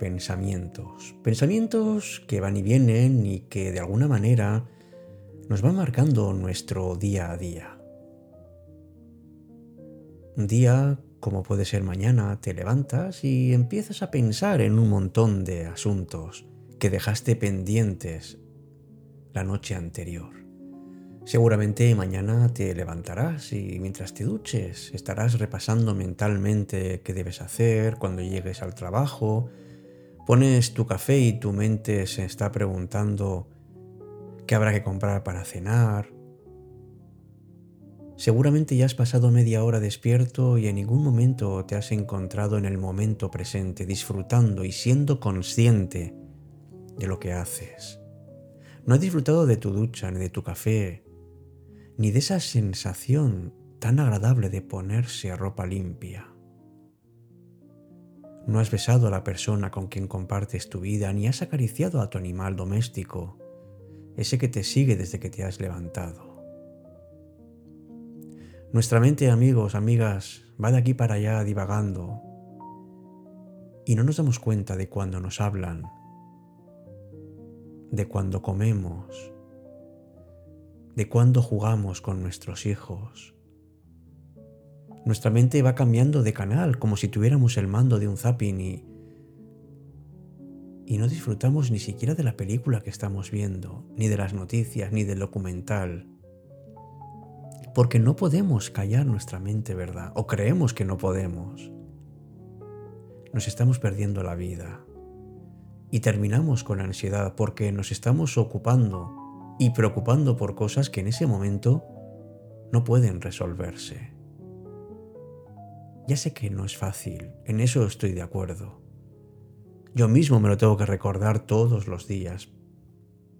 pensamientos, pensamientos que van y vienen y que de alguna manera nos van marcando nuestro día a día. Un día, como puede ser mañana, te levantas y empiezas a pensar en un montón de asuntos que dejaste pendientes la noche anterior. Seguramente mañana te levantarás y mientras te duches estarás repasando mentalmente qué debes hacer cuando llegues al trabajo. Pones tu café y tu mente se está preguntando qué habrá que comprar para cenar. Seguramente ya has pasado media hora despierto y en ningún momento te has encontrado en el momento presente, disfrutando y siendo consciente de lo que haces. No has disfrutado de tu ducha, ni de tu café, ni de esa sensación tan agradable de ponerse ropa limpia. No has besado a la persona con quien compartes tu vida, ni has acariciado a tu animal doméstico, ese que te sigue desde que te has levantado. Nuestra mente, amigos, amigas, va de aquí para allá divagando y no nos damos cuenta de cuando nos hablan, de cuando comemos, de cuándo jugamos con nuestros hijos. Nuestra mente va cambiando de canal como si tuviéramos el mando de un zapping y, y no disfrutamos ni siquiera de la película que estamos viendo, ni de las noticias, ni del documental. Porque no podemos callar nuestra mente, ¿verdad? O creemos que no podemos. Nos estamos perdiendo la vida. Y terminamos con ansiedad porque nos estamos ocupando y preocupando por cosas que en ese momento no pueden resolverse. Ya sé que no es fácil, en eso estoy de acuerdo. Yo mismo me lo tengo que recordar todos los días,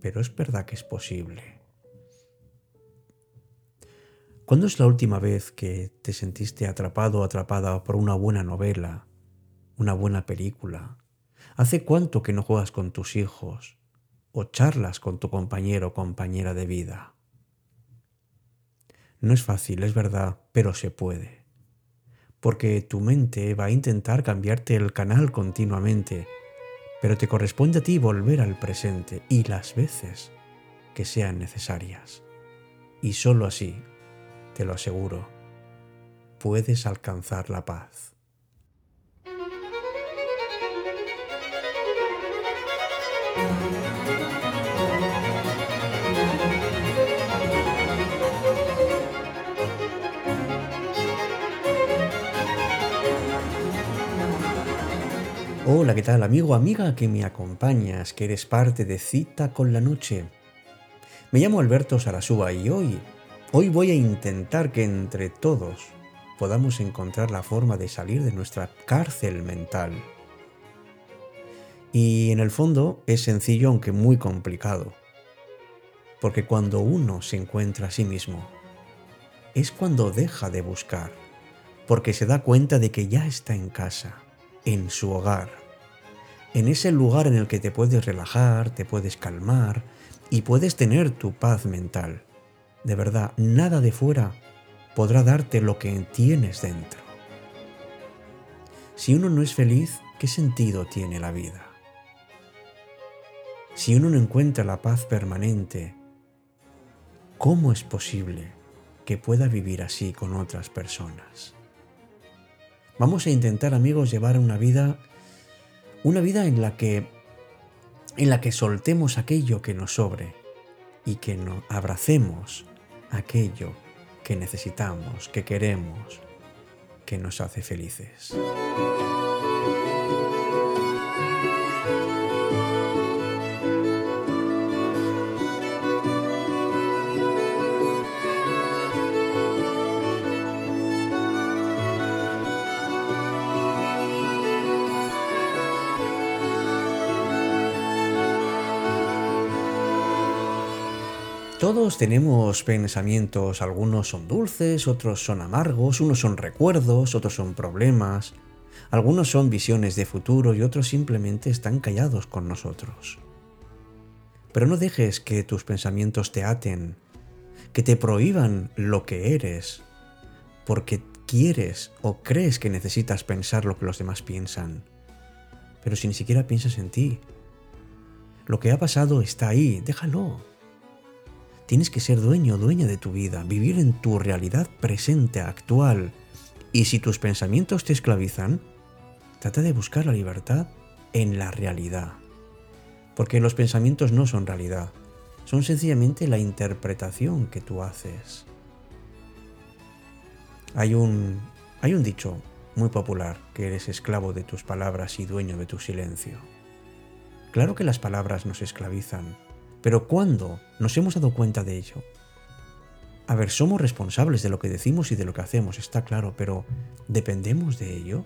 pero es verdad que es posible. ¿Cuándo es la última vez que te sentiste atrapado o atrapada por una buena novela, una buena película? ¿Hace cuánto que no juegas con tus hijos? o charlas con tu compañero o compañera de vida. No es fácil, es verdad, pero se puede. Porque tu mente va a intentar cambiarte el canal continuamente, pero te corresponde a ti volver al presente y las veces que sean necesarias. Y sólo así, te lo aseguro, puedes alcanzar la paz. Hola, ¿qué tal amigo, amiga que me acompañas, que eres parte de Cita con la Noche? Me llamo Alberto Sarasúa y hoy, hoy voy a intentar que entre todos podamos encontrar la forma de salir de nuestra cárcel mental. Y en el fondo es sencillo aunque muy complicado. Porque cuando uno se encuentra a sí mismo, es cuando deja de buscar, porque se da cuenta de que ya está en casa en su hogar, en ese lugar en el que te puedes relajar, te puedes calmar y puedes tener tu paz mental. De verdad, nada de fuera podrá darte lo que tienes dentro. Si uno no es feliz, ¿qué sentido tiene la vida? Si uno no encuentra la paz permanente, ¿cómo es posible que pueda vivir así con otras personas? Vamos a intentar, amigos, llevar una vida una vida en la que en la que soltemos aquello que nos sobre y que no abracemos aquello que necesitamos, que queremos, que nos hace felices. Todos tenemos pensamientos, algunos son dulces, otros son amargos, unos son recuerdos, otros son problemas, algunos son visiones de futuro y otros simplemente están callados con nosotros. Pero no dejes que tus pensamientos te aten, que te prohíban lo que eres, porque quieres o crees que necesitas pensar lo que los demás piensan. pero si ni siquiera piensas en ti. Lo que ha pasado está ahí, déjalo. Tienes que ser dueño, dueña de tu vida, vivir en tu realidad presente, actual. Y si tus pensamientos te esclavizan, trata de buscar la libertad en la realidad. Porque los pensamientos no son realidad, son sencillamente la interpretación que tú haces. Hay un, hay un dicho muy popular que eres esclavo de tus palabras y dueño de tu silencio. Claro que las palabras nos esclavizan, pero ¿cuándo nos hemos dado cuenta de ello? A ver, somos responsables de lo que decimos y de lo que hacemos, está claro, pero ¿dependemos de ello?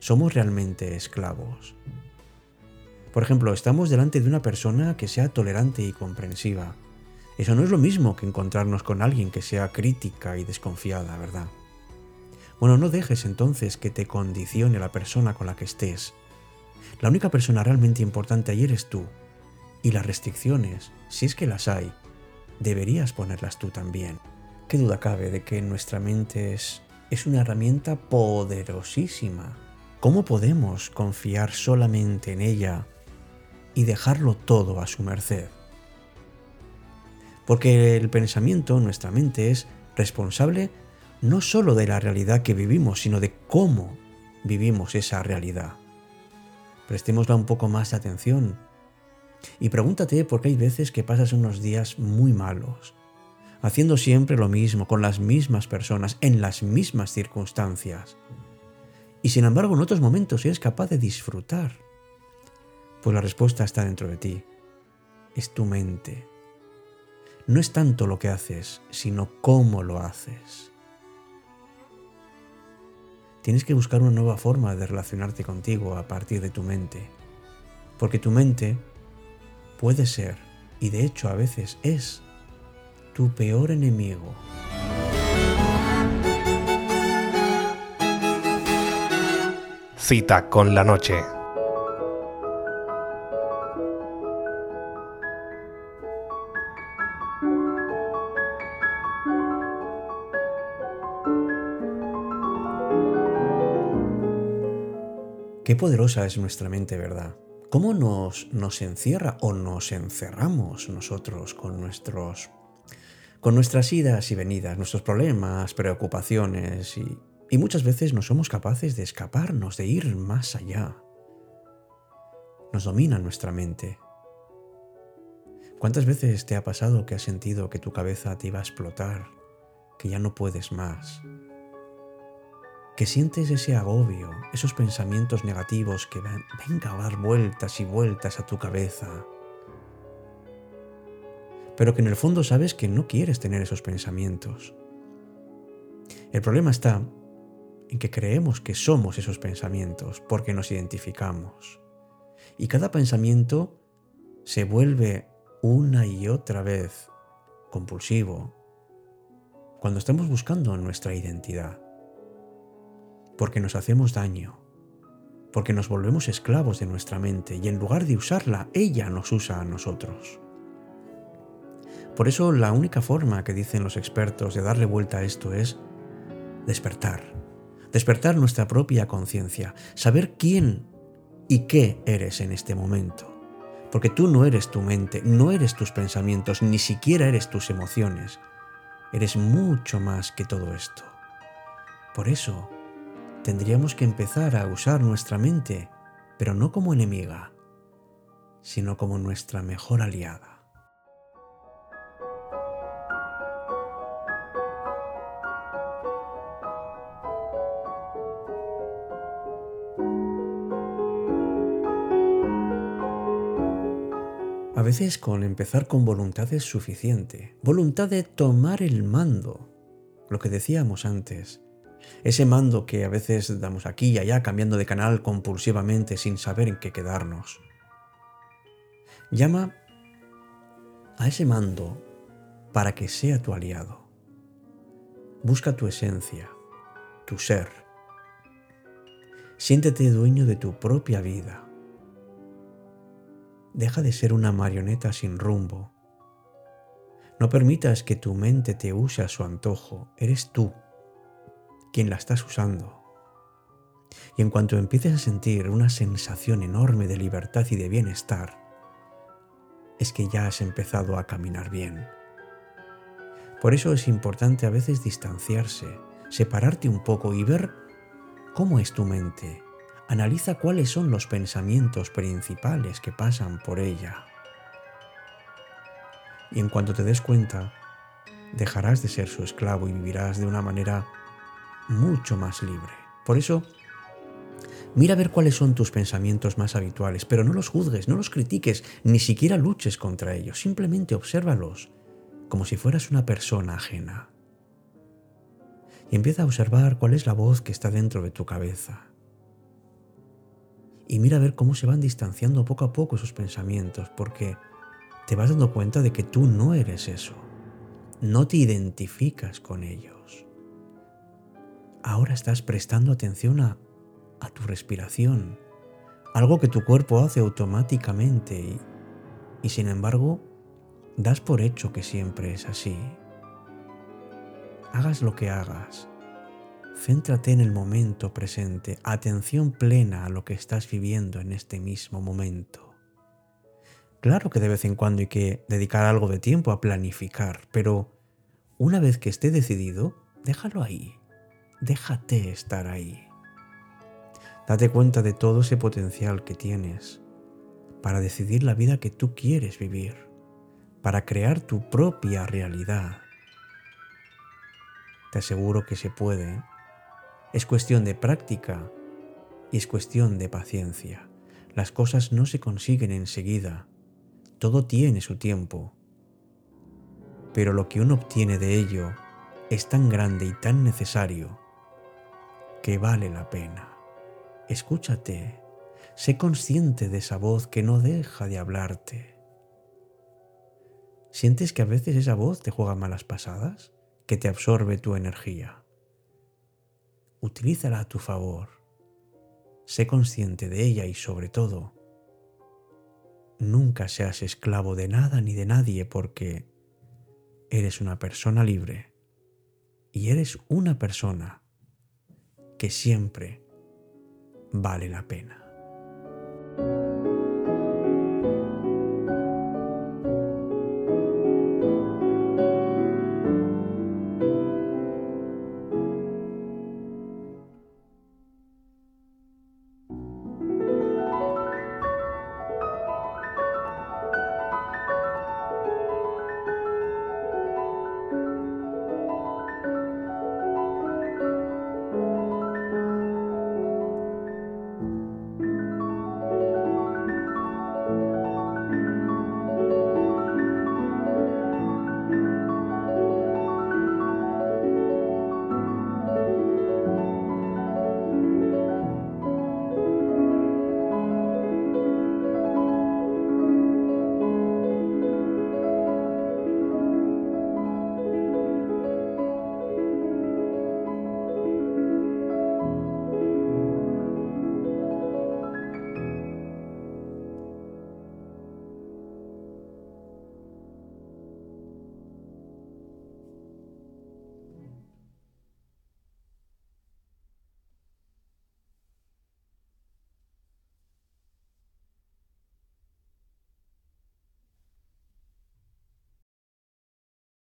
¿Somos realmente esclavos? Por ejemplo, estamos delante de una persona que sea tolerante y comprensiva. Eso no es lo mismo que encontrarnos con alguien que sea crítica y desconfiada, ¿verdad? Bueno, no dejes entonces que te condicione la persona con la que estés. La única persona realmente importante ahí eres tú. Y las restricciones, si es que las hay, deberías ponerlas tú también. ¿Qué duda cabe de que nuestra mente es, es una herramienta poderosísima? ¿Cómo podemos confiar solamente en ella y dejarlo todo a su merced. Porque el pensamiento, nuestra mente, es responsable no sólo de la realidad que vivimos, sino de cómo vivimos esa realidad. Prestémosla un poco más de atención y pregúntate por qué hay veces que pasas unos días muy malos, haciendo siempre lo mismo, con las mismas personas, en las mismas circunstancias. Y sin embargo en otros momentos eres capaz de disfrutar pues la respuesta está dentro de ti. Es tu mente. No es tanto lo que haces, sino cómo lo haces. Tienes que buscar una nueva forma de relacionarte contigo a partir de tu mente. Porque tu mente puede ser, y de hecho a veces es, tu peor enemigo. Cita con la noche. Qué poderosa es nuestra mente, ¿verdad? ¿Cómo nos, encierra o nos encerramos nosotros con nuestras idas y venidas, nuestros problemas, preocupaciones y muchas veces no somos capaces de escaparnos, de ir más allá. Nos domina nuestra mente. ¿Cuántas veces te ha pasado que has sentido que tu cabeza te iba a explotar, que ya no puedes más? Que sientes ese agobio, esos pensamientos negativos que ven, venga a dar vueltas y vueltas a tu cabeza. Pero que en el fondo sabes que no quieres tener esos pensamientos. El problema está en que creemos que somos esos pensamientos porque nos identificamos. Y cada pensamiento se vuelve una y otra vez compulsivo cuando estamos buscando nuestra identidad porque nos hacemos daño, porque nos volvemos esclavos de nuestra mente y en lugar de usarla, ella nos usa a nosotros. Por eso la única forma que dicen los expertos de darle vuelta a esto es despertar, despertar nuestra propia conciencia, saber quién y qué eres en este momento. Porque tú no eres tu mente, no eres tus pensamientos, ni siquiera eres tus emociones. Eres mucho más que todo esto. Por eso, tendríamos que empezar a usar nuestra mente, pero no como enemiga, sino como nuestra mejor aliada. A veces con empezar con voluntad es suficiente, voluntad de tomar el mando, lo que decíamos antes, ese mando que a veces damos aquí y allá cambiando de canal compulsivamente sin saber en qué quedarnos. Llama a ese mando para que sea tu aliado. Busca tu esencia, tu ser. Siéntete dueño de tu propia vida. Deja de ser una marioneta sin rumbo. No permitas que tu mente te use a su antojo. Eres tú quien la estás usando. Y en cuanto empieces a sentir una sensación enorme de libertad y de bienestar, es que ya has empezado a caminar bien. Por eso es importante a veces distanciarse, separarte un poco y ver cómo es tu mente. Analiza cuáles son los pensamientos principales que pasan por ella. Y en cuanto te des cuenta, dejarás de ser su esclavo y vivirás de una manera mucho más libre. Por eso, Mira a ver cuáles son tus pensamientos más habituales, pero no los juzgues, no los critiques, ni siquiera luches contra ellos, simplemente obsérvalos, como si fueras una persona ajena. Y empieza a observar cuál es la voz que está dentro de tu cabeza. Y mira a ver cómo se van distanciando poco a poco esos pensamientos, porque te vas dando cuenta de que tú no eres eso, no te identificas con ellos. Ahora estás prestando atención a a tu respiración, algo que tu cuerpo hace automáticamente y, y sin embargo das por hecho que siempre es así. Hagas lo que hagas, céntrate en el momento presente, atención plena a lo que estás viviendo en este mismo momento. Claro que de vez en cuando hay que dedicar algo de tiempo a planificar, pero una vez que esté decidido, déjalo ahí, déjate estar ahí. Date cuenta de todo ese potencial que tienes para decidir la vida que tú quieres vivir, para crear tu propia realidad. Te aseguro que se puede. Es cuestión de práctica y es cuestión de paciencia. Las cosas no se consiguen enseguida. Todo tiene su tiempo. Pero lo que uno obtiene de ello es tan grande y tan necesario que vale la pena. Escúchate, sé consciente de esa voz que no deja de hablarte. ¿Sientes que a veces esa voz te juega malas pasadas? ¿Que te absorbe tu energía? Utilízala a tu favor. Sé consciente de ella y sobre todo, nunca seas esclavo de nada ni de nadie porque eres una persona libre y eres una persona que siempre vale la pena.